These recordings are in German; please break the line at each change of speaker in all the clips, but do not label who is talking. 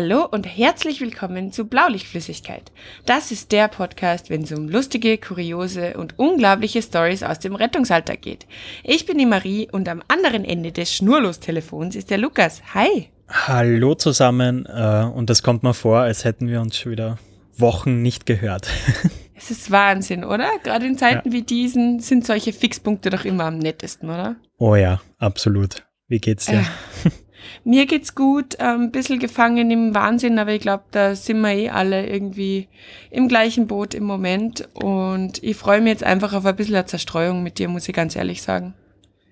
Hallo und herzlich willkommen zu Blaulichtflüssigkeit. Das ist der Podcast, wenn es um lustige, kuriose und unglaubliche Stories aus dem Rettungsalltag geht. Ich bin die Marie und am anderen Ende des Schnurlos-Telefons ist der Lukas. Hi.
Hallo zusammen äh, und das kommt mir vor, als hätten wir uns schon wieder Wochen nicht gehört.
Es ist Wahnsinn, oder? Gerade in Zeiten ja. wie diesen sind solche Fixpunkte doch immer am nettesten, oder?
Oh ja, absolut. Wie geht's dir?
Äh. Mir geht's gut, ein ähm, bisschen gefangen im Wahnsinn, aber ich glaube, da sind wir eh alle irgendwie im gleichen Boot im Moment. Und ich freue mich jetzt einfach auf ein bisschen Zerstreuung mit dir, muss ich ganz ehrlich sagen.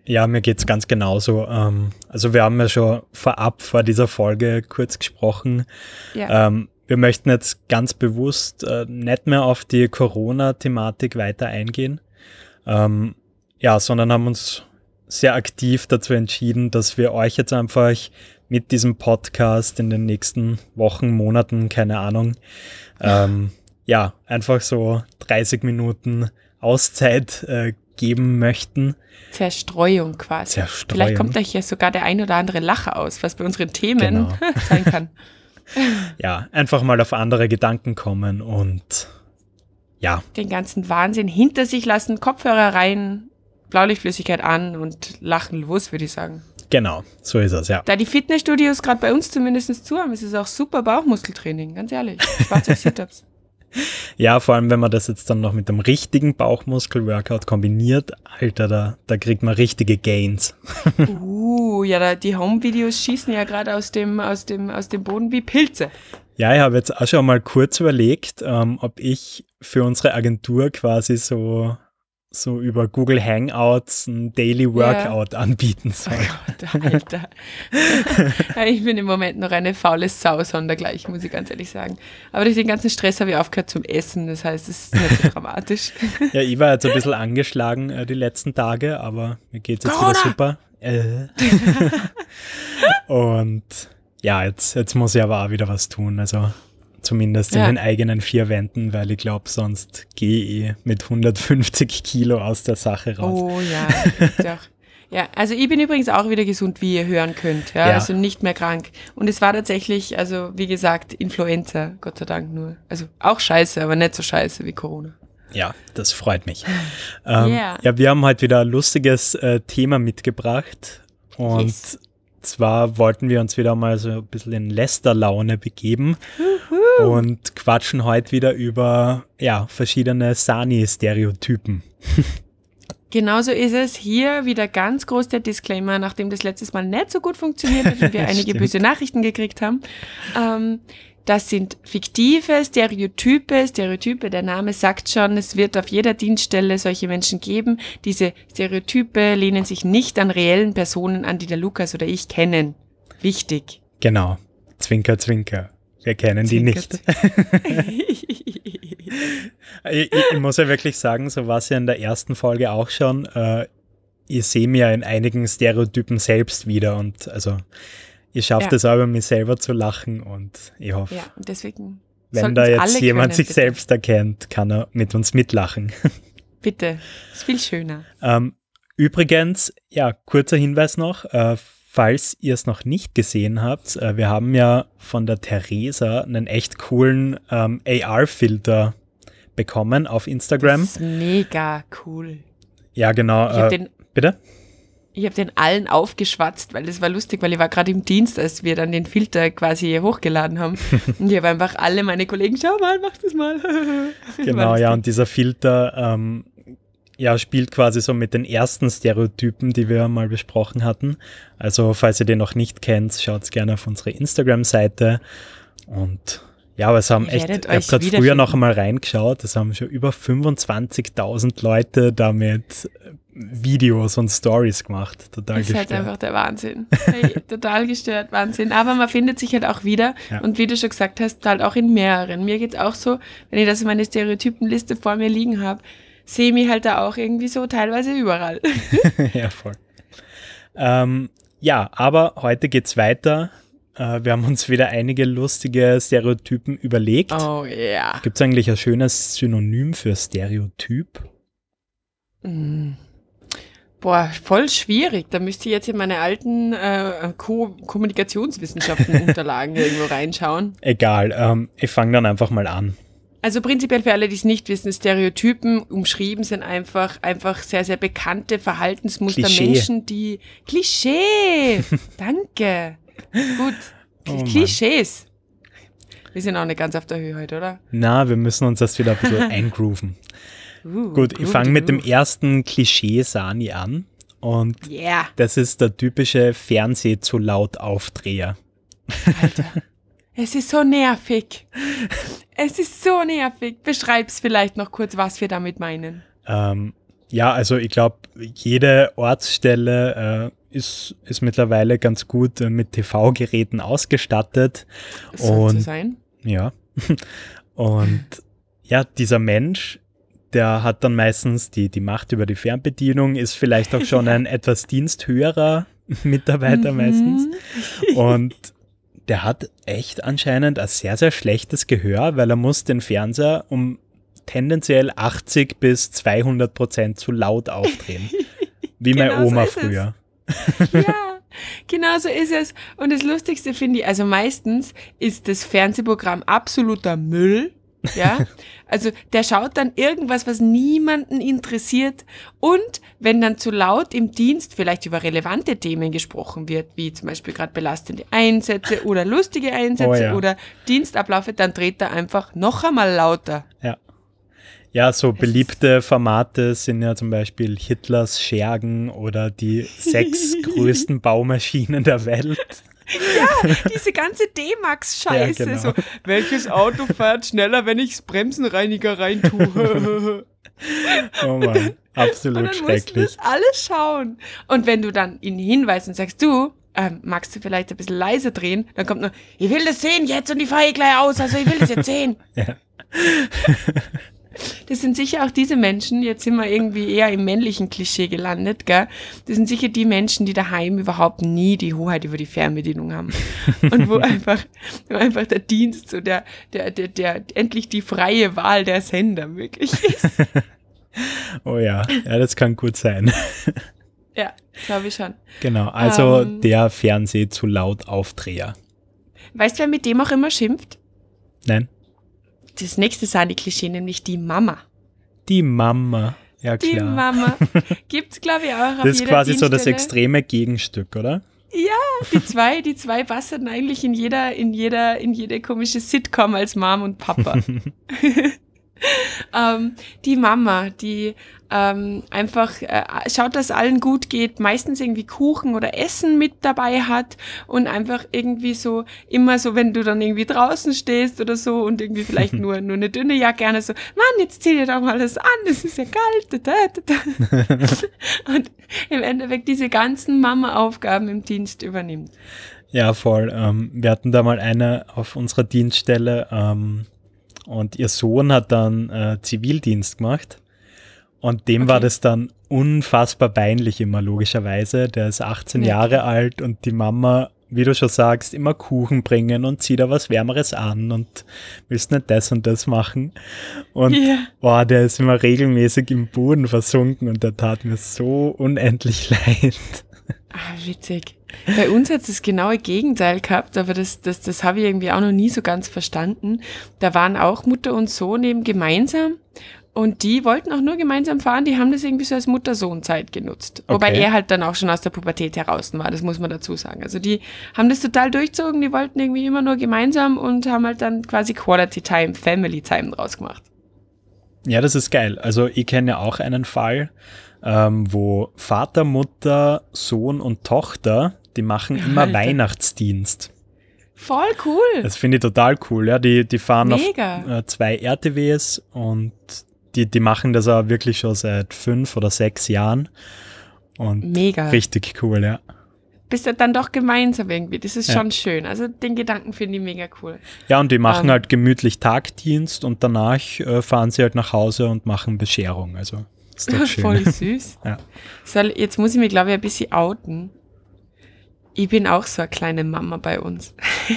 Ja, mir geht's ganz genauso. Ähm, also wir haben ja schon vorab vor dieser Folge kurz gesprochen. Ja. Ähm, wir möchten jetzt ganz bewusst äh, nicht mehr auf die Corona-Thematik weiter eingehen. ja, sondern haben uns sehr aktiv dazu entschieden, dass wir euch jetzt einfach mit diesem Podcast in den nächsten Wochen, Monaten, keine Ahnung, ähm, ja, einfach so 30 Minuten Auszeit äh, geben möchten.
Zerstreuung quasi. Zerstreuung. Vielleicht kommt euch ja sogar der ein oder andere Lacher aus, was bei unseren Themen genau. sein kann.
ja, einfach mal auf andere Gedanken kommen und ja.
Den ganzen Wahnsinn hinter sich lassen, Kopfhörer rein, Blaulichtflüssigkeit an und lachen los, würde ich sagen.
Genau, so ist es, ja.
Da die Fitnessstudios gerade bei uns zumindest zu haben, ist es auch super Bauchmuskeltraining, ganz ehrlich. Schwarze Sit-Ups.
Ja, vor allem, wenn man das jetzt dann noch mit dem richtigen Bauchmuskel-Workout kombiniert, Alter, da, da kriegt man richtige Gains.
uh, ja, da, die Home-Videos schießen ja gerade aus dem, aus, dem, aus dem Boden wie Pilze.
Ja, ich habe jetzt auch schon mal kurz überlegt, ähm, ob ich für unsere Agentur quasi so so über Google Hangouts ein Daily Workout ja. anbieten soll. Oh Gott, Alter.
ich bin im Moment noch eine faule Sau sondergleich, muss ich ganz ehrlich sagen. Aber durch den ganzen Stress habe ich aufgehört zum Essen, das heißt, es ist nicht so dramatisch.
ja, ich war jetzt ein bisschen angeschlagen äh, die letzten Tage, aber mir geht es jetzt Corona! wieder super. Äh. Und ja, jetzt, jetzt muss ich aber auch wieder was tun. Also Zumindest ja. in den eigenen vier Wänden, weil ich glaube, sonst gehe ich mit 150 Kilo aus der Sache raus.
Oh ja, Ja, also ich bin übrigens auch wieder gesund, wie ihr hören könnt. Ja, ja, also nicht mehr krank. Und es war tatsächlich, also wie gesagt, Influenza, Gott sei Dank nur. Also auch scheiße, aber nicht so scheiße wie Corona.
Ja, das freut mich. ähm, yeah. Ja, wir haben heute wieder ein lustiges äh, Thema mitgebracht. Und yes. zwar wollten wir uns wieder mal so ein bisschen in Lästerlaune begeben. Und quatschen heute wieder über ja, verschiedene Sani-Stereotypen.
Genauso ist es. Hier wieder ganz groß der Disclaimer, nachdem das letztes Mal nicht so gut funktioniert hat und wir einige böse Nachrichten gekriegt haben. Ähm, das sind fiktive Stereotype. Stereotype, der Name sagt schon, es wird auf jeder Dienststelle solche Menschen geben. Diese Stereotype lehnen sich nicht an reellen Personen an, die der Lukas oder ich kennen. Wichtig.
Genau. Zwinker, zwinker. Wir kennen die nicht. ich, ich, muss ja wirklich sagen, so war es ja in der ersten Folge auch schon. Äh, ich sehe mir in einigen Stereotypen selbst wieder und also ich schaffe ja. das auch über mich selber zu lachen und ich hoffe,
ja, deswegen
wenn da jetzt jemand können, sich bitte. selbst erkennt, kann er mit uns mitlachen.
Bitte, ist viel schöner.
Ähm, übrigens, ja, kurzer Hinweis noch, äh, falls ihr es noch nicht gesehen habt, äh, wir haben ja von der Theresa einen echt coolen ähm, AR-Filter bekommen auf Instagram.
Das ist mega cool.
Ja, genau.
Ich äh, den, bitte? Ich habe den allen aufgeschwatzt, weil das war lustig, weil ich war gerade im Dienst, als wir dann den Filter quasi hochgeladen haben. und ich habe einfach alle meine Kollegen, schau mal, mach das mal.
genau, ja, und dieser Filter ähm, ja, spielt quasi so mit den ersten Stereotypen, die wir mal besprochen hatten. Also, falls ihr den noch nicht kennt, schaut gerne auf unsere Instagram-Seite. Und ja, aber es haben echt, ich habe gerade früher noch einmal reingeschaut, es haben schon über 25.000 Leute damit Videos und Stories gemacht. Total
das gestört. Das ist halt einfach der Wahnsinn. Hey, total gestört, Wahnsinn. Aber man findet sich halt auch wieder. Ja. Und wie du schon gesagt hast, halt auch in mehreren. Mir geht's auch so, wenn ich das in meine Stereotypenliste vor mir liegen habe, sehe mich halt da auch irgendwie so teilweise überall.
ja, voll. Ähm, ja, aber heute geht's weiter. Äh, wir haben uns wieder einige lustige Stereotypen überlegt.
Oh ja. Yeah.
Gibt es eigentlich ein schönes Synonym für Stereotyp?
Mm. Boah, voll schwierig. Da müsste ich jetzt in meine alten äh, Ko Kommunikationswissenschaften-Unterlagen irgendwo reinschauen.
Egal, ähm, ich fange dann einfach mal an.
Also prinzipiell für alle, die es nicht wissen, Stereotypen umschrieben sind einfach, einfach sehr, sehr bekannte Verhaltensmuster. Klischee. Menschen, die Klischee. Danke. Gut. Oh Klischees. Wir sind auch nicht ganz auf der Höhe heute, oder?
Na, wir müssen uns das wieder ein bisschen eingrooven. Uh, Gut, ich fange mit dem ersten Klischee Sani an. Und yeah. das ist der typische Fernseh zu laut Aufdreher.
Alter, es ist so nervig. Es ist so nervig. Beschreib's vielleicht noch kurz, was wir damit meinen.
Ähm, ja, also ich glaube, jede Ortsstelle äh, ist, ist mittlerweile ganz gut äh, mit TV-Geräten ausgestattet.
Soll und, sein?
Ja. und ja, dieser Mensch der hat dann meistens die, die Macht über die Fernbedienung, ist vielleicht auch schon ein etwas diensthöherer Mitarbeiter mhm. meistens. Und der hat echt anscheinend ein sehr, sehr schlechtes Gehör, weil er muss den Fernseher um tendenziell 80 bis 200 Prozent zu laut aufdrehen. Wie genau meine Oma so früher.
ja, genau so ist es. Und das Lustigste finde ich, also meistens ist das Fernsehprogramm absoluter Müll ja, also der schaut dann irgendwas, was niemanden interessiert. Und wenn dann zu laut im Dienst vielleicht über relevante Themen gesprochen wird, wie zum Beispiel gerade belastende Einsätze oder lustige Einsätze oh ja. oder Dienstabläufe, dann dreht er einfach noch einmal lauter.
Ja. Ja, so beliebte Formate sind ja zum Beispiel Hitlers Schergen oder die sechs größten Baumaschinen der Welt.
Ja, diese ganze D-Max-Scheiße. Ja, genau. so, welches Auto fährt schneller, wenn ich's Bremsenreiniger reintue?
oh Mann, absolut und dann schrecklich.
Musst du das alles schauen. Und wenn du dann ihn hinweist und sagst, du, ähm, magst du vielleicht ein bisschen leiser drehen? Dann kommt nur, ich will das sehen jetzt und ich fahre gleich aus, also ich will das jetzt sehen. ja. Das sind sicher auch diese Menschen, jetzt sind wir irgendwie eher im männlichen Klischee gelandet, gell? Das sind sicher die Menschen, die daheim überhaupt nie die Hoheit über die Fernbedienung haben. Und wo einfach, wo einfach der Dienst, so der, der, der, der, endlich die freie Wahl der Sender möglich ist.
oh ja, ja, das kann gut sein.
Ja, glaube ich schon.
Genau, also ähm, der Fernseh zu laut Aufdreher.
Weißt du, wer mit dem auch immer schimpft?
Nein
das nächste Sani-Klischee, nämlich die Mama.
Die Mama. Ja,
klar. Die Mama. Gibt's, glaube ich, auch.
Das ist quasi so das extreme Gegenstück, oder?
Ja, die zwei, die zwei passen eigentlich in jeder, in jeder, in jede komische Sitcom als Mom und Papa. ähm, die Mama, die ähm, einfach äh, schaut, dass allen gut geht, meistens irgendwie Kuchen oder Essen mit dabei hat und einfach irgendwie so immer so, wenn du dann irgendwie draußen stehst oder so und irgendwie vielleicht nur, nur eine dünne Jacke gerne so, Mann, jetzt zieh dir doch mal das an, es ist ja kalt. Da, da, da. und im Endeffekt diese ganzen Mama-Aufgaben im Dienst übernimmt.
Ja, voll. Ähm, wir hatten da mal eine auf unserer Dienststelle, ähm, und ihr Sohn hat dann äh, Zivildienst gemacht. Und dem okay. war das dann unfassbar peinlich immer, logischerweise. Der ist 18 ja. Jahre alt und die Mama, wie du schon sagst, immer Kuchen bringen und zieht da was Wärmeres an und willst nicht das und das machen. Und yeah. boah, der ist immer regelmäßig im Boden versunken und der tat mir so unendlich leid.
Ah, witzig. Bei uns hat es das genaue Gegenteil gehabt, aber das, das, das habe ich irgendwie auch noch nie so ganz verstanden. Da waren auch Mutter und Sohn eben gemeinsam und die wollten auch nur gemeinsam fahren, die haben das irgendwie so als Mutter-Sohn-Zeit genutzt. Okay. Wobei er halt dann auch schon aus der Pubertät heraus war, das muss man dazu sagen. Also die haben das total durchzogen, die wollten irgendwie immer nur gemeinsam und haben halt dann quasi Quality Time, Family Time draus gemacht.
Ja, das ist geil. Also ich kenne ja auch einen Fall, ähm, wo Vater, Mutter, Sohn und Tochter, die machen immer Alter. Weihnachtsdienst.
Voll cool.
Das finde ich total cool. Ja, die, die fahren Mega. auf äh, zwei RTWs und die, die machen das auch wirklich schon seit fünf oder sechs Jahren. Und Mega. richtig cool, ja.
Bist du dann doch gemeinsam irgendwie. Das ist ja. schon schön. Also den Gedanken finde ich mega cool.
Ja, und die machen ähm. halt gemütlich Tagdienst und danach äh, fahren sie halt nach Hause und machen Bescherung. Also ist doch schön.
Voll süß. ja. Soll, jetzt muss ich mich, glaube ich, ein bisschen outen. Ich bin auch so eine kleine Mama bei uns.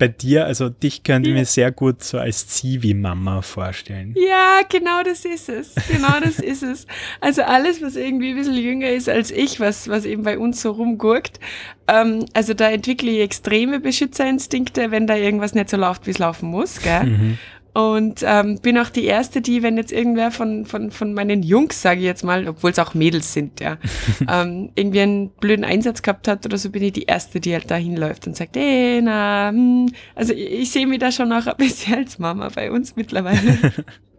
Bei dir, also dich könnte ich mir sehr gut so als Zivi-Mama vorstellen.
Ja, genau das ist es. Genau das ist es. Also alles, was irgendwie ein bisschen jünger ist als ich, was, was eben bei uns so rumgurkt, ähm, also da entwickle ich extreme Beschützerinstinkte, wenn da irgendwas nicht so läuft, wie es laufen muss. Gell? Mhm. Und ähm, bin auch die Erste, die, wenn jetzt irgendwer von, von, von meinen Jungs, sage ich jetzt mal, obwohl es auch Mädels sind, ja, ähm, irgendwie einen blöden Einsatz gehabt hat oder so, bin ich die Erste, die halt da hinläuft und sagt, ey, na, hm. also ich, ich sehe mich da schon auch ein bisschen als Mama bei uns mittlerweile.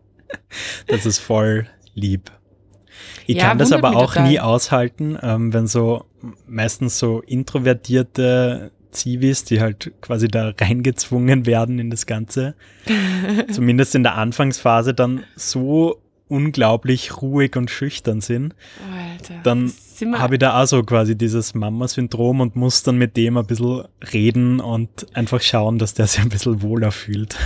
das ist voll lieb. Ich ja, kann das aber auch total. nie aushalten, ähm, wenn so meistens so introvertierte Zivis, die halt quasi da reingezwungen werden in das Ganze, zumindest in der Anfangsphase dann so unglaublich ruhig und schüchtern sind, Alter, dann habe ich da auch so quasi dieses Mama-Syndrom und muss dann mit dem ein bisschen reden und einfach schauen, dass der sich ein bisschen wohler fühlt.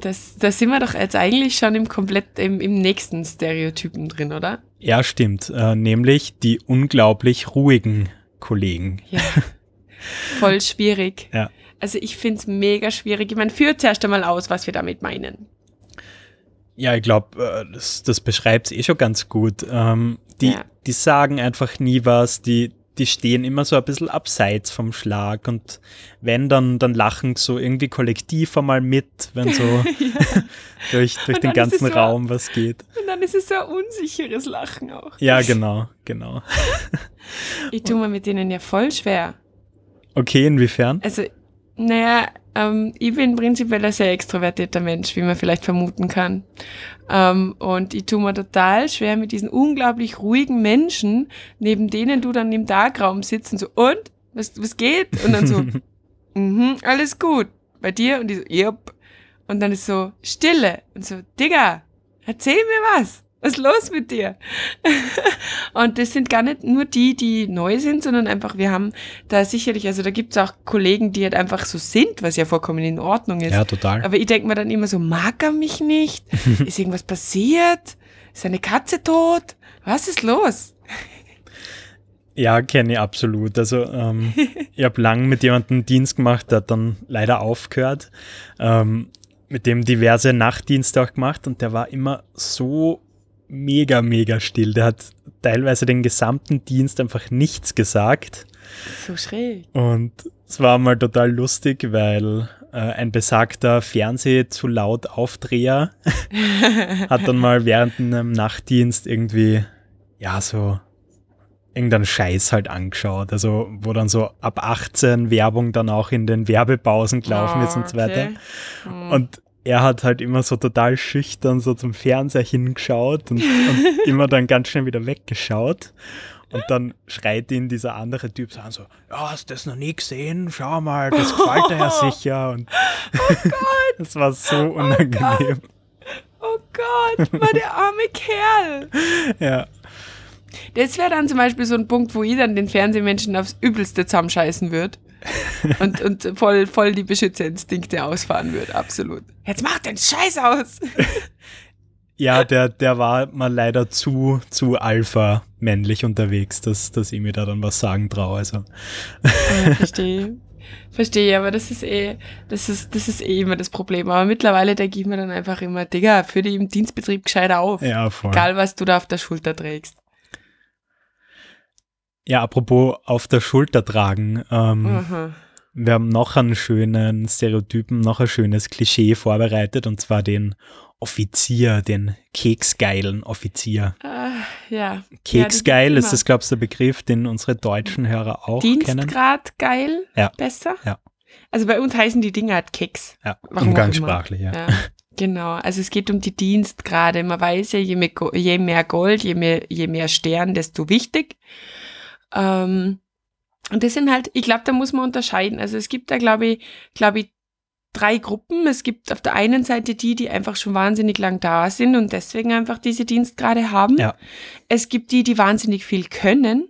Das, da sind wir doch jetzt eigentlich schon im komplett im, im nächsten Stereotypen drin, oder?
Ja, stimmt. Äh, nämlich die unglaublich ruhigen Kollegen.
Ja. Voll schwierig. Ja. Also ich finde es mega schwierig. Ich meine, führt zuerst einmal aus, was wir damit meinen.
Ja, ich glaube, äh, das, das beschreibt es eh schon ganz gut. Ähm, die, ja. die sagen einfach nie was, die, die stehen immer so ein bisschen abseits vom Schlag und wenn, dann, dann lachen so irgendwie kollektiv einmal mit, wenn so durch, durch den ganzen so, Raum was geht.
Und dann ist es so ein unsicheres Lachen auch.
Ja, genau, genau.
ich tue mir mit denen ja voll schwer.
Okay, inwiefern?
Also, naja, ähm, ich bin prinzipiell ein sehr extrovertierter Mensch, wie man vielleicht vermuten kann. Ähm, und ich tue mir total schwer mit diesen unglaublich ruhigen Menschen, neben denen du dann im Tagraum sitzt und so, und? Was, was geht? Und dann so, mhm, alles gut. Bei dir? Und die so, yep. Und dann ist so, Stille. Und so, Digga, erzähl mir was. Was ist los mit dir? und das sind gar nicht nur die, die neu sind, sondern einfach, wir haben da sicherlich, also da gibt es auch Kollegen, die halt einfach so sind, was ja vollkommen in Ordnung ist.
Ja, total.
Aber ich denke mir dann immer so, mag er mich nicht? ist irgendwas passiert? Ist eine Katze tot? Was ist los?
Ja, kenne ich absolut. Also ähm, ich habe lang mit jemandem Dienst gemacht, der hat dann leider aufgehört. Ähm, mit dem diverse Nachtdienste auch gemacht und der war immer so mega, mega still. Der hat teilweise den gesamten Dienst einfach nichts gesagt.
So schräg.
Und es war mal total lustig, weil äh, ein besagter Fernseh zu laut Aufdreher hat dann mal während einem Nachtdienst irgendwie, ja, so irgendeinen Scheiß halt angeschaut. Also, wo dann so ab 18 Werbung dann auch in den Werbepausen gelaufen oh, ist und so weiter. Hm. Und er hat halt immer so total schüchtern so zum Fernseher hingeschaut und, und immer dann ganz schnell wieder weggeschaut. Und dann schreit ihn dieser andere Typ so an, so, ja, hast du das noch nie gesehen? Schau mal, das gefällt dir ja sicher. Und oh Gott. das war so oh unangenehm.
Oh Gott, oh Gott war der arme Kerl.
Ja.
Das wäre dann zum Beispiel so ein Punkt, wo ich dann den Fernsehmenschen aufs Übelste zusammenscheißen würde und, und voll, voll die Beschützerinstinkte ausfahren würde, absolut. Jetzt mach den Scheiß aus!
Ja, der, der war mal leider zu, zu alpha männlich unterwegs, dass, dass ich mir da dann was sagen traue. Also.
Ja, verstehe. Verstehe, aber das ist eh, das ist, das ist eh immer das Problem. Aber mittlerweile denke ich mir dann einfach immer, Digga, führ dich im Dienstbetrieb gescheit auf.
Ja, voll.
Egal, was du da auf der Schulter trägst.
Ja, apropos auf der Schulter tragen. Ähm, mhm. Wir haben noch einen schönen Stereotypen, noch ein schönes Klischee vorbereitet und zwar den Offizier, den keksgeilen Offizier.
Uh, ja.
Keksgeil ja, ist das, glaubst du, der Begriff, den unsere deutschen Hörer auch
Dienstgrad
kennen?
Dienstgrad geil? Ja. Besser?
Ja.
Also bei uns heißen die Dinge halt Keks.
Ja, Warum umgangssprachlich, ja. ja.
Genau, also es geht um die Dienstgrade. Man weiß ja, je mehr, je mehr Gold, je mehr, je mehr Stern, desto wichtig. Ähm, und das sind halt, ich glaube, da muss man unterscheiden. Also es gibt da, glaube ich, glaube ich, drei Gruppen. Es gibt auf der einen Seite die, die einfach schon wahnsinnig lang da sind und deswegen einfach diese Dienstgrade haben.
Ja.
Es gibt die, die wahnsinnig viel können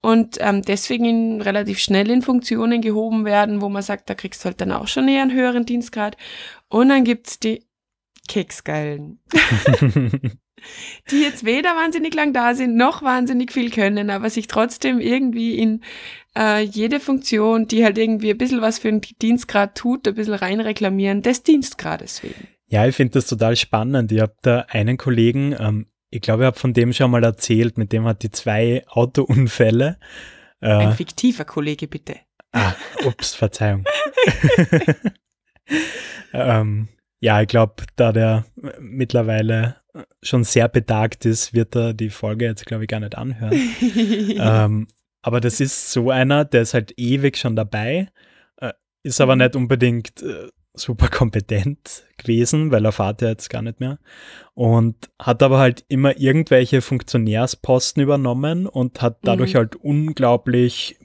und ähm, deswegen in, relativ schnell in Funktionen gehoben werden, wo man sagt, da kriegst du halt dann auch schon eher einen höheren Dienstgrad. Und dann gibt's die Keksgeilen. die jetzt weder wahnsinnig lang da sind, noch wahnsinnig viel können, aber sich trotzdem irgendwie in äh, jede Funktion, die halt irgendwie ein bisschen was für den Dienstgrad tut, ein bisschen rein reklamieren, des Dienstgrades wegen.
Ja, ich finde das total spannend. Ich habe da einen Kollegen, ähm, ich glaube, ich habe von dem schon mal erzählt, mit dem hat die zwei Autounfälle.
Äh, Ein fiktiver Kollege, bitte.
Ah, ups, Verzeihung. ähm, ja, ich glaube, da der mittlerweile schon sehr betagt ist, wird er die Folge jetzt, glaube ich, gar nicht anhören. ähm, aber das ist so einer, der ist halt ewig schon dabei, äh, ist aber mhm. nicht unbedingt äh, super kompetent gewesen, weil er fährt ja jetzt gar nicht mehr. Und hat aber halt immer irgendwelche Funktionärsposten übernommen und hat dadurch mhm. halt unglaublich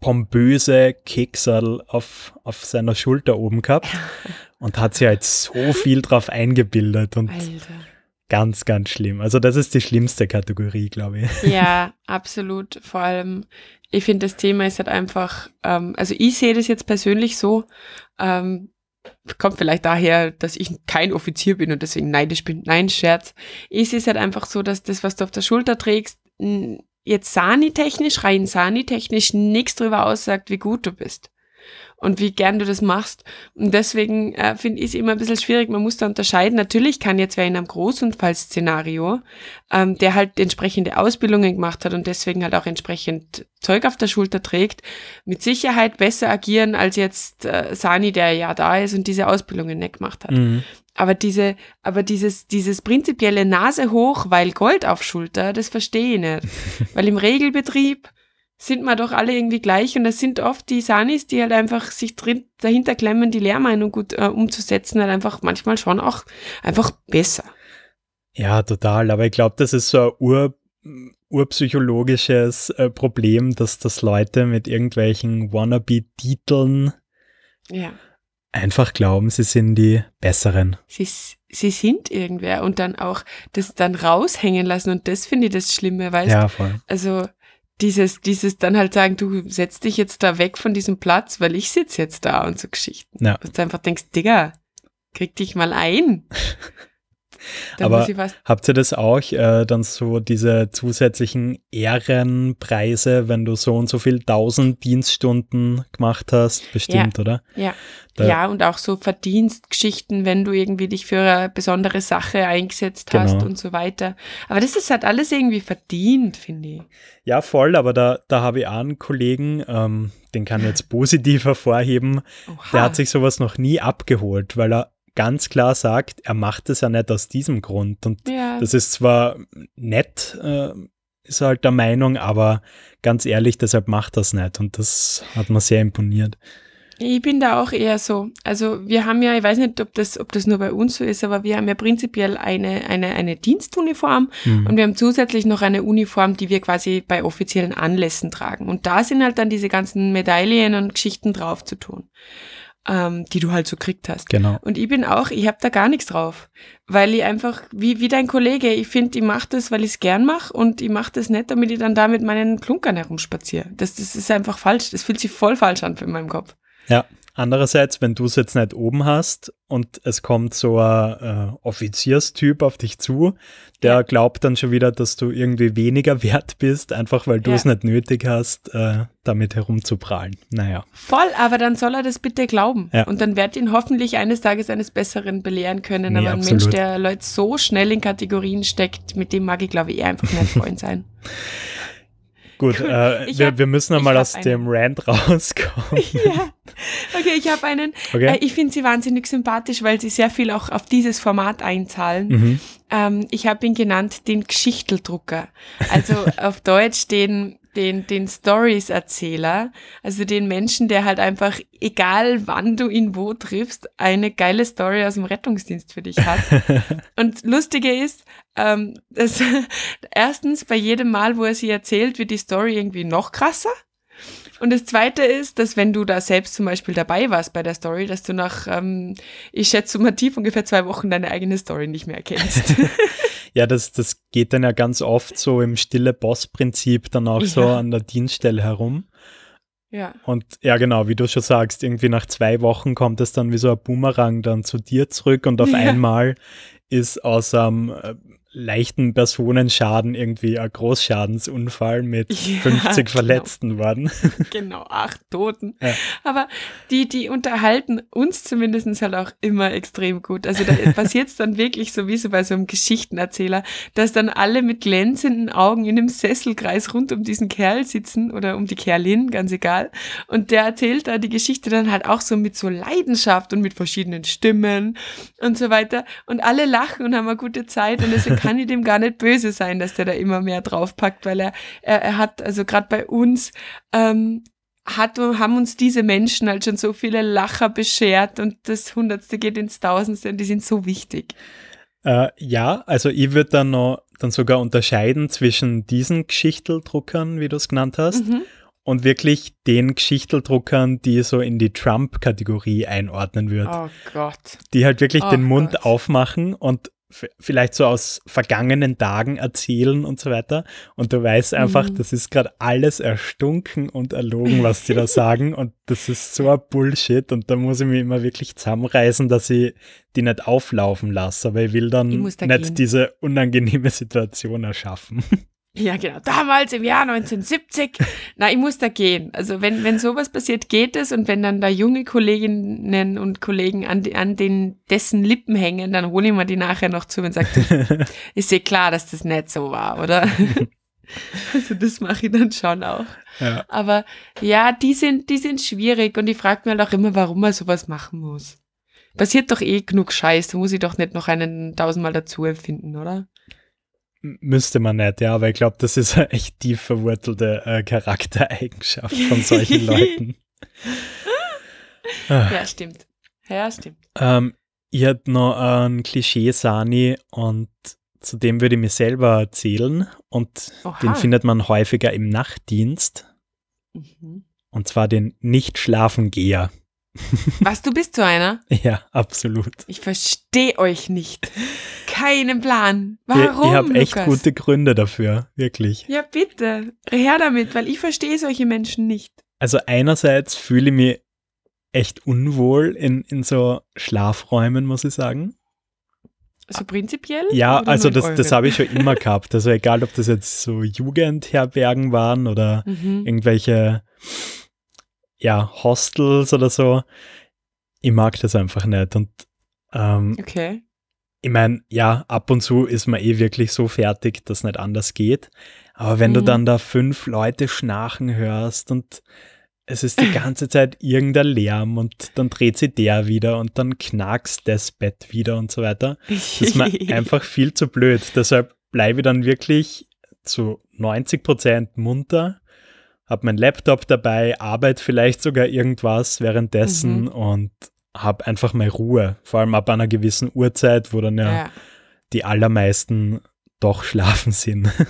pompöse Keksal auf, auf seiner Schulter oben gehabt und hat sich halt so viel drauf eingebildet und Alter. Ganz, ganz schlimm. Also das ist die schlimmste Kategorie, glaube ich.
Ja, absolut. Vor allem, ich finde, das Thema ist halt einfach, ähm, also ich sehe das jetzt persönlich so, ähm, kommt vielleicht daher, dass ich kein Offizier bin und deswegen neidisch bin. Nein, Scherz. Ich sehe es halt einfach so, dass das, was du auf der Schulter trägst, jetzt Sani-technisch, rein Sani-technisch nichts darüber aussagt, wie gut du bist und wie gern du das machst. Und deswegen äh, finde ich es immer ein bisschen schwierig. Man muss da unterscheiden. Natürlich kann jetzt wer in einem Großunfallszenario, ähm, der halt entsprechende Ausbildungen gemacht hat und deswegen halt auch entsprechend Zeug auf der Schulter trägt, mit Sicherheit besser agieren als jetzt äh, Sani, der ja da ist und diese Ausbildungen nicht gemacht hat. Mhm. Aber diese, aber dieses, dieses prinzipielle Nase hoch, weil Gold auf Schulter, das verstehe ich nicht. weil im Regelbetrieb sind wir doch alle irgendwie gleich und das sind oft die Sanis, die halt einfach sich drin, dahinter klemmen, die Lehrmeinung gut äh, umzusetzen, halt einfach manchmal schon auch einfach besser.
Ja, total. Aber ich glaube, das ist so ein Ur, urpsychologisches äh, Problem, dass das Leute mit irgendwelchen Wannabe-Titeln ja. einfach glauben, sie sind die Besseren.
Sie, sie sind irgendwer und dann auch das dann raushängen lassen und das finde ich das Schlimme, weißt du? Ja, voll. Also dieses, dieses dann halt sagen, du setzt dich jetzt da weg von diesem Platz, weil ich sitze jetzt da und so Geschichten. Ja. Dass du einfach denkst, Digga, krieg dich mal ein.
Aber habt ihr das auch, äh, dann so diese zusätzlichen Ehrenpreise, wenn du so und so viel tausend Dienststunden gemacht hast, bestimmt,
ja.
oder?
Ja. Da ja, und auch so Verdienstgeschichten, wenn du irgendwie dich für eine besondere Sache eingesetzt genau. hast und so weiter. Aber das ist halt alles irgendwie verdient, finde ich.
Ja, voll, aber da, da habe ich auch einen Kollegen, ähm, den kann ich jetzt positiv hervorheben, Oha. der hat sich sowas noch nie abgeholt, weil er ganz klar sagt, er macht es ja nicht aus diesem Grund. Und ja. das ist zwar nett, äh, ist halt der Meinung, aber ganz ehrlich, deshalb macht er es nicht. Und das hat mir sehr imponiert.
Ich bin da auch eher so. Also wir haben ja, ich weiß nicht, ob das, ob das nur bei uns so ist, aber wir haben ja prinzipiell eine, eine, eine Dienstuniform mhm. und wir haben zusätzlich noch eine Uniform, die wir quasi bei offiziellen Anlässen tragen. Und da sind halt dann diese ganzen Medaillen und Geschichten drauf zu tun ähm, die du halt so kriegt hast.
Genau.
Und ich bin auch, ich habe da gar nichts drauf, weil ich einfach, wie, wie dein Kollege, ich finde, ich mache das, weil ich es gern mache und ich mache das nicht, damit ich dann da mit meinen Klunkern herumspaziere. Das, das ist einfach falsch. Das fühlt sich voll falsch an in meinem Kopf.
Ja, Andererseits, wenn du es jetzt nicht oben hast und es kommt so ein äh, Offizierstyp auf dich zu, der ja. glaubt dann schon wieder, dass du irgendwie weniger wert bist, einfach weil du ja. es nicht nötig hast, äh, damit herumzuprallen. Naja.
Voll, aber dann soll er das bitte glauben. Ja. Und dann wird ihn hoffentlich eines Tages eines Besseren belehren können. Nee, aber ein absolut. Mensch, der Leute so schnell in Kategorien steckt, mit dem mag ich, glaube ich, eher einfach nicht Freund sein.
Gut, äh, wir, hab, wir müssen nochmal aus einen. dem Rant rauskommen. ja.
Okay, ich habe einen. Okay. Äh, ich finde sie wahnsinnig sympathisch, weil sie sehr viel auch auf dieses Format einzahlen. Mhm. Ähm, ich habe ihn genannt den Geschichteldrucker. Also auf Deutsch den den, den Stories-Erzähler, also den Menschen, der halt einfach, egal wann du ihn wo triffst, eine geile Story aus dem Rettungsdienst für dich hat. Und lustige ist, ähm, dass erstens bei jedem Mal, wo er sie erzählt, wird die Story irgendwie noch krasser. Und das Zweite ist, dass wenn du da selbst zum Beispiel dabei warst bei der Story, dass du nach, ähm, ich schätze summativ ungefähr zwei Wochen deine eigene Story nicht mehr erkennst.
Ja, das, das geht dann ja ganz oft so im stille Boss-Prinzip dann auch ja. so an der Dienststelle herum.
Ja.
Und ja, genau, wie du schon sagst, irgendwie nach zwei Wochen kommt es dann wie so ein Boomerang dann zu dir zurück und auf ja. einmal ist aus einem äh, leichten Personenschaden irgendwie ein Großschadensunfall mit ja, 50 genau. Verletzten worden.
Genau, acht Toten. Ja. Aber die, die unterhalten uns zumindest halt auch immer extrem gut. Also da passiert es dann wirklich so wie so bei so einem Geschichtenerzähler, dass dann alle mit glänzenden Augen in einem Sesselkreis rund um diesen Kerl sitzen oder um die Kerlin, ganz egal. Und der erzählt da die Geschichte dann halt auch so mit so Leidenschaft und mit verschiedenen Stimmen und so weiter. Und alle lachen und haben eine gute Zeit und deswegen kann ich dem gar nicht böse sein, dass der da immer mehr draufpackt, weil er, er, er hat, also gerade bei uns, ähm, hat, haben uns diese Menschen halt schon so viele Lacher beschert und das Hundertste geht ins Tausendste und die sind so wichtig.
Äh, ja, also ich würde dann noch dann sogar unterscheiden zwischen diesen Geschichteldruckern, wie du es genannt hast, mhm. und wirklich den Geschichteldruckern, die so in die Trump-Kategorie einordnen würde.
Oh Gott.
Die halt wirklich oh den Mund Gott. aufmachen und vielleicht so aus vergangenen Tagen erzählen und so weiter. Und du weißt einfach, mhm. das ist gerade alles erstunken und erlogen, was die da sagen. Und das ist so ein Bullshit. Und da muss ich mich immer wirklich zusammenreißen, dass ich die nicht auflaufen lasse. Aber ich will dann ich nicht diese unangenehme Situation erschaffen.
Ja, genau. Damals im Jahr 1970. Na, ich muss da gehen. Also wenn, wenn sowas passiert, geht es. Und wenn dann da junge Kolleginnen und Kollegen an, an den, dessen Lippen hängen, dann hole ich mir die nachher noch zu und sage, ist eh klar, dass das nicht so war, oder? also das mache ich dann schon auch. Ja. Aber ja, die sind, die sind schwierig und ich frage mir halt auch immer, warum man sowas machen muss. Passiert doch eh genug Scheiß, da muss ich doch nicht noch einen tausendmal dazu erfinden, oder?
Müsste man nicht, ja, aber ich glaube, das ist eine echt tief verwurzelte äh, Charaktereigenschaft von solchen Leuten.
ja, stimmt. Ja, stimmt.
Ähm, ich hätte noch ein Klischee, Sani, und zu dem würde ich mir selber erzählen. Und Oha. den findet man häufiger im Nachtdienst. Mhm. Und zwar den Nicht-Schlafen-Geher.
Was, du bist so einer?
Ja, absolut.
Ich verstehe euch nicht. Keinen Plan. Warum?
Ich, ich habe echt gute Gründe dafür, wirklich.
Ja, bitte. Her damit, weil ich verstehe solche Menschen nicht.
Also einerseits fühle ich mich echt unwohl in, in so Schlafräumen, muss ich sagen.
So prinzipiell?
Ja, also das, das habe ich schon immer gehabt. Also egal, ob das jetzt so Jugendherbergen waren oder mhm. irgendwelche ja, Hostels oder so. Ich mag das einfach nicht. Und ähm,
okay.
ich meine, ja, ab und zu ist man eh wirklich so fertig, dass es nicht anders geht. Aber wenn mhm. du dann da fünf Leute schnarchen hörst und es ist die ganze Zeit irgendein Lärm und dann dreht sich der wieder und dann knackst das Bett wieder und so weiter. Das ist mir einfach viel zu blöd. Deshalb bleibe ich dann wirklich zu 90 Prozent munter habe meinen Laptop dabei, arbeite vielleicht sogar irgendwas währenddessen mhm. und habe einfach mal Ruhe. Vor allem ab einer gewissen Uhrzeit, wo dann ja, ja. die allermeisten doch schlafen sind.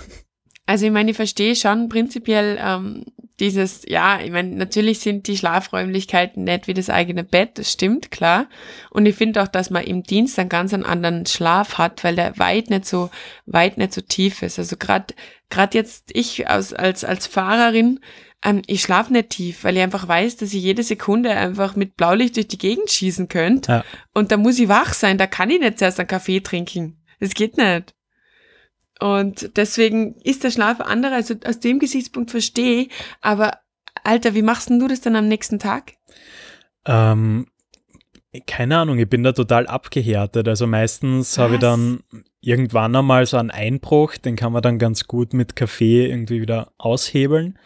Also ich meine, ich verstehe schon prinzipiell ähm, dieses, ja, ich meine, natürlich sind die Schlafräumlichkeiten nicht wie das eigene Bett, das stimmt, klar. Und ich finde auch, dass man im Dienst einen ganz anderen Schlaf hat, weil der weit nicht so, weit nicht so tief ist. Also gerade gerade jetzt ich als, als, als Fahrerin, ähm, ich schlafe nicht tief, weil ich einfach weiß, dass ich jede Sekunde einfach mit Blaulicht durch die Gegend schießen könnte. Ja. Und da muss ich wach sein, da kann ich nicht zuerst einen Kaffee trinken. Das geht nicht. Und deswegen ist der Schlaf anderer, also aus dem Gesichtspunkt verstehe aber Alter, wie machst denn du das dann am nächsten Tag?
Ähm, keine Ahnung, ich bin da total abgehärtet. Also meistens habe ich dann irgendwann einmal so einen Einbruch, den kann man dann ganz gut mit Kaffee irgendwie wieder aushebeln.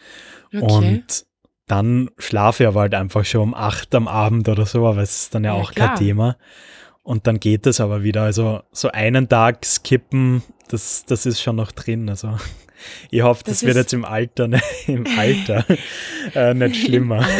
Okay. Und dann schlafe ich aber halt einfach schon um acht am Abend oder so, aber es ist dann ja, ja auch klar. kein Thema. Und dann geht es aber wieder. Also so einen Tag skippen, das, das ist schon noch drin. Also ich hoffe, das, das wird jetzt im Alter, ne, im Alter äh, nicht schlimmer.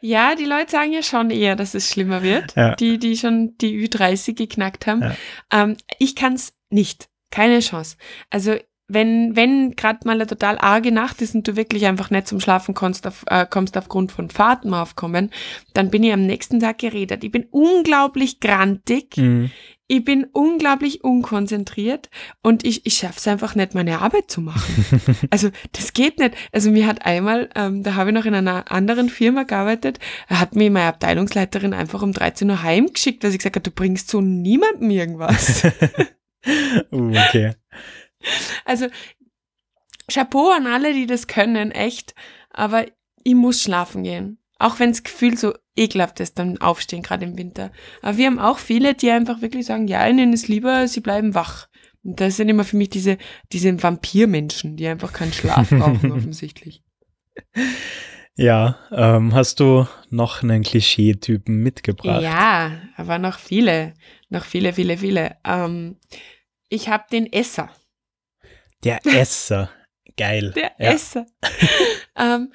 Ja, die Leute sagen ja schon eher, dass es schlimmer wird, ja. die, die schon die Ü30 geknackt haben. Ja. Ähm, ich kann es nicht. Keine Chance. Also wenn, wenn gerade mal eine total arge Nacht ist und du wirklich einfach nicht zum Schlafen kommst, auf, äh, kommst aufgrund von Fahrten aufkommen, dann bin ich am nächsten Tag geredet. Ich bin unglaublich grantig. Mhm. Ich bin unglaublich unkonzentriert und ich, ich schaffe es einfach nicht, meine Arbeit zu machen. also das geht nicht. Also mir hat einmal, ähm, da habe ich noch in einer anderen Firma gearbeitet, hat mir meine Abteilungsleiterin einfach um 13 Uhr heimgeschickt, weil sie gesagt hat, du bringst so niemandem irgendwas.
uh, okay.
Also, Chapeau an alle, die das können, echt. Aber ich muss schlafen gehen. Auch wenn das Gefühl so ekelhaft ist, dann aufstehen, gerade im Winter. Aber wir haben auch viele, die einfach wirklich sagen, ja, ihnen ist lieber, sie bleiben wach. Und das sind immer für mich diese, diese Vampirmenschen, die einfach keinen Schlaf brauchen, offensichtlich.
Ja, ähm, hast du noch einen Klischeetypen mitgebracht?
Ja, aber noch viele, noch viele, viele, viele. Ähm, ich habe den Esser.
Der Esser, geil.
Der ja. Esser. ähm,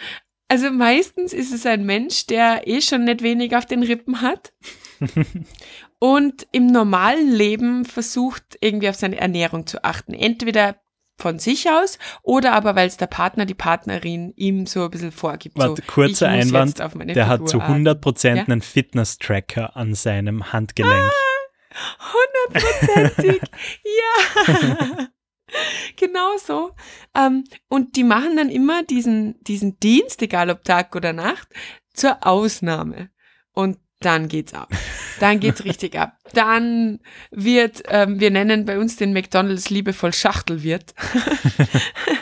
also meistens ist es ein Mensch, der eh schon nicht wenig auf den Rippen hat und im normalen Leben versucht, irgendwie auf seine Ernährung zu achten. Entweder von sich aus oder aber weil es der Partner, die Partnerin ihm so ein bisschen vorgibt.
Warte,
so,
kurzer Einwand, der Figur hat zu 100% ja? einen Fitness-Tracker an seinem Handgelenk.
Ah, hundertprozentig, ja. genau so. Ähm, und die machen dann immer diesen, diesen Dienst, egal ob Tag oder Nacht, zur Ausnahme. Und dann geht's ab. Dann geht's richtig ab. Dann wird, ähm, wir nennen bei uns den McDonalds liebevoll Schachtelwirt.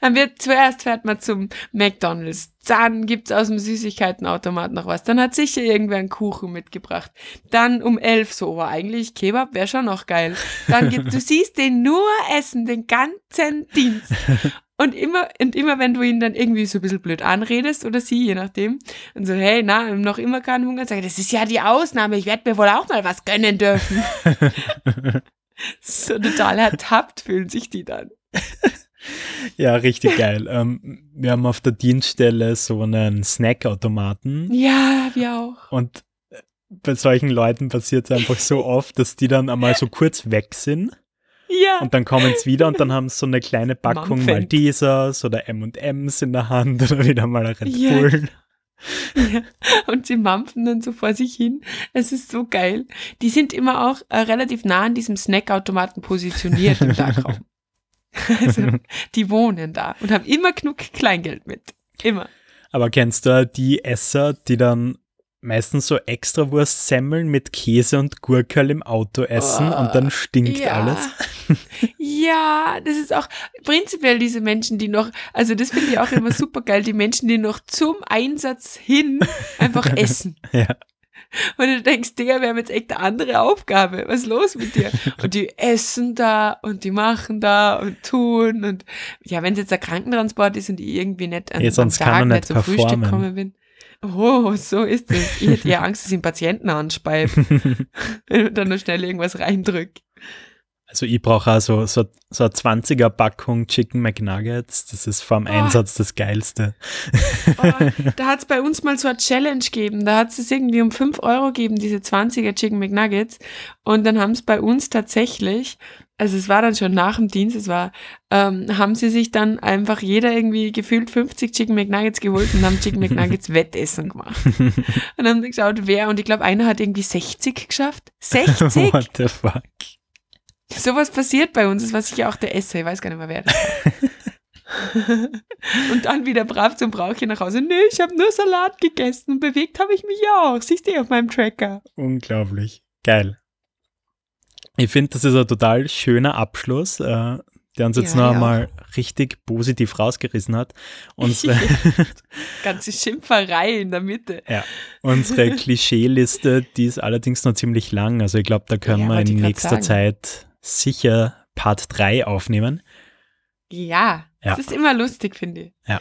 Dann wird zuerst fährt man zum McDonalds, dann gibt's aus dem Süßigkeitenautomat noch was, dann hat sicher irgendwer einen Kuchen mitgebracht. Dann um elf so, aber eigentlich Kebab wäre schon noch geil. Dann gibt, du siehst den nur essen, den ganzen Dienst. Und immer, und immer, wenn du ihn dann irgendwie so ein bisschen blöd anredest oder sie, je nachdem, und so, hey, na, noch immer keinen Hunger, sage das ist ja die Ausnahme, ich werde mir wohl auch mal was gönnen dürfen. so total ertappt fühlen sich die dann.
Ja, richtig geil. Ähm, wir haben auf der Dienststelle so einen Snackautomaten.
Ja, wir auch.
Und äh, bei solchen Leuten passiert es einfach so oft, dass die dann einmal so kurz weg sind.
Ja.
Und dann kommen sie wieder und dann haben sie so eine kleine Packung Maltesers oder M&M's in der Hand oder wieder mal Red Bull.
Ja. Ja, und sie mampfen dann so vor sich hin. Es ist so geil. Die sind immer auch äh, relativ nah an diesem Snackautomaten positioniert im Dachraum. Also, die wohnen da und haben immer genug Kleingeld mit. Immer.
Aber kennst du die Esser, die dann meistens so extra Wurstsemmeln mit Käse und Gurkel im Auto essen oh, und dann stinkt
ja.
alles?
ja, das ist auch prinzipiell diese Menschen, die noch, also das finde ich auch immer super geil, die Menschen, die noch zum Einsatz hin einfach essen.
ja.
Und du denkst, Digga, wir haben jetzt echt eine andere Aufgabe. Was ist los mit dir? Und die essen da und die machen da und tun. Und ja, wenn es jetzt ein Krankentransport ist und ich irgendwie nicht
an, ja, sonst Tag nicht, nicht zum performen. Frühstück kommen bin.
Oh, so ist es. Ich hätte ja Angst, dass ich einen Patienten anspeibe. wenn ich dann nur schnell irgendwas reindrück.
Also ich brauche also so, so eine 20er Packung Chicken McNuggets. Das ist vor dem oh. Einsatz das Geilste.
Oh, da hat es bei uns mal so eine Challenge gegeben. Da hat es irgendwie um 5 Euro gegeben, diese 20er Chicken McNuggets. Und dann haben es bei uns tatsächlich, also es war dann schon nach dem Dienst, es war, ähm, haben sie sich dann einfach jeder irgendwie gefühlt 50 Chicken McNuggets geholt und haben Chicken McNuggets Wettessen gemacht. und dann haben sie geschaut, wer, und ich glaube, einer hat irgendwie 60 geschafft. 60?
What the fuck?
Sowas passiert bei uns, das war sicher auch der Essay, ich weiß gar nicht mehr, wer das war. und dann wieder brav zum Brauchchen nach Hause. Nee, ich habe nur Salat gegessen und bewegt habe ich mich ja auch. Siehst du auf meinem Tracker.
Unglaublich. Geil. Ich finde, das ist ein total schöner Abschluss, äh, der uns jetzt ja, noch einmal richtig positiv rausgerissen hat. Unsere
Ganze Schimpferei in der Mitte.
Ja, unsere Klischeeliste, die ist allerdings noch ziemlich lang. Also ich glaube, da können ja, wir in nächster. Zeit sicher Part 3 aufnehmen.
Ja, ja. das ist immer lustig, finde ich.
Ja.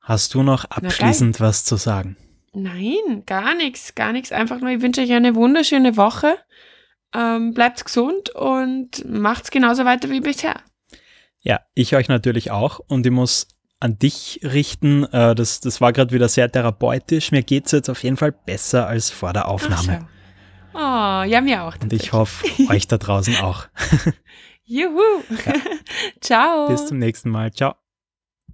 Hast du noch abschließend was zu sagen?
Nein, gar nichts, gar nichts. Einfach nur, ich wünsche euch eine wunderschöne Woche. Ähm, bleibt gesund und macht's genauso weiter wie bisher.
Ja, ich euch natürlich auch. Und ich muss an dich richten. Äh, das, das war gerade wieder sehr therapeutisch. Mir geht es jetzt auf jeden Fall besser als vor der Aufnahme.
Oh, ja, mir auch.
Und ich hoffe, euch da draußen auch.
Juhu. Ja. Ciao.
Bis zum nächsten Mal. Ciao.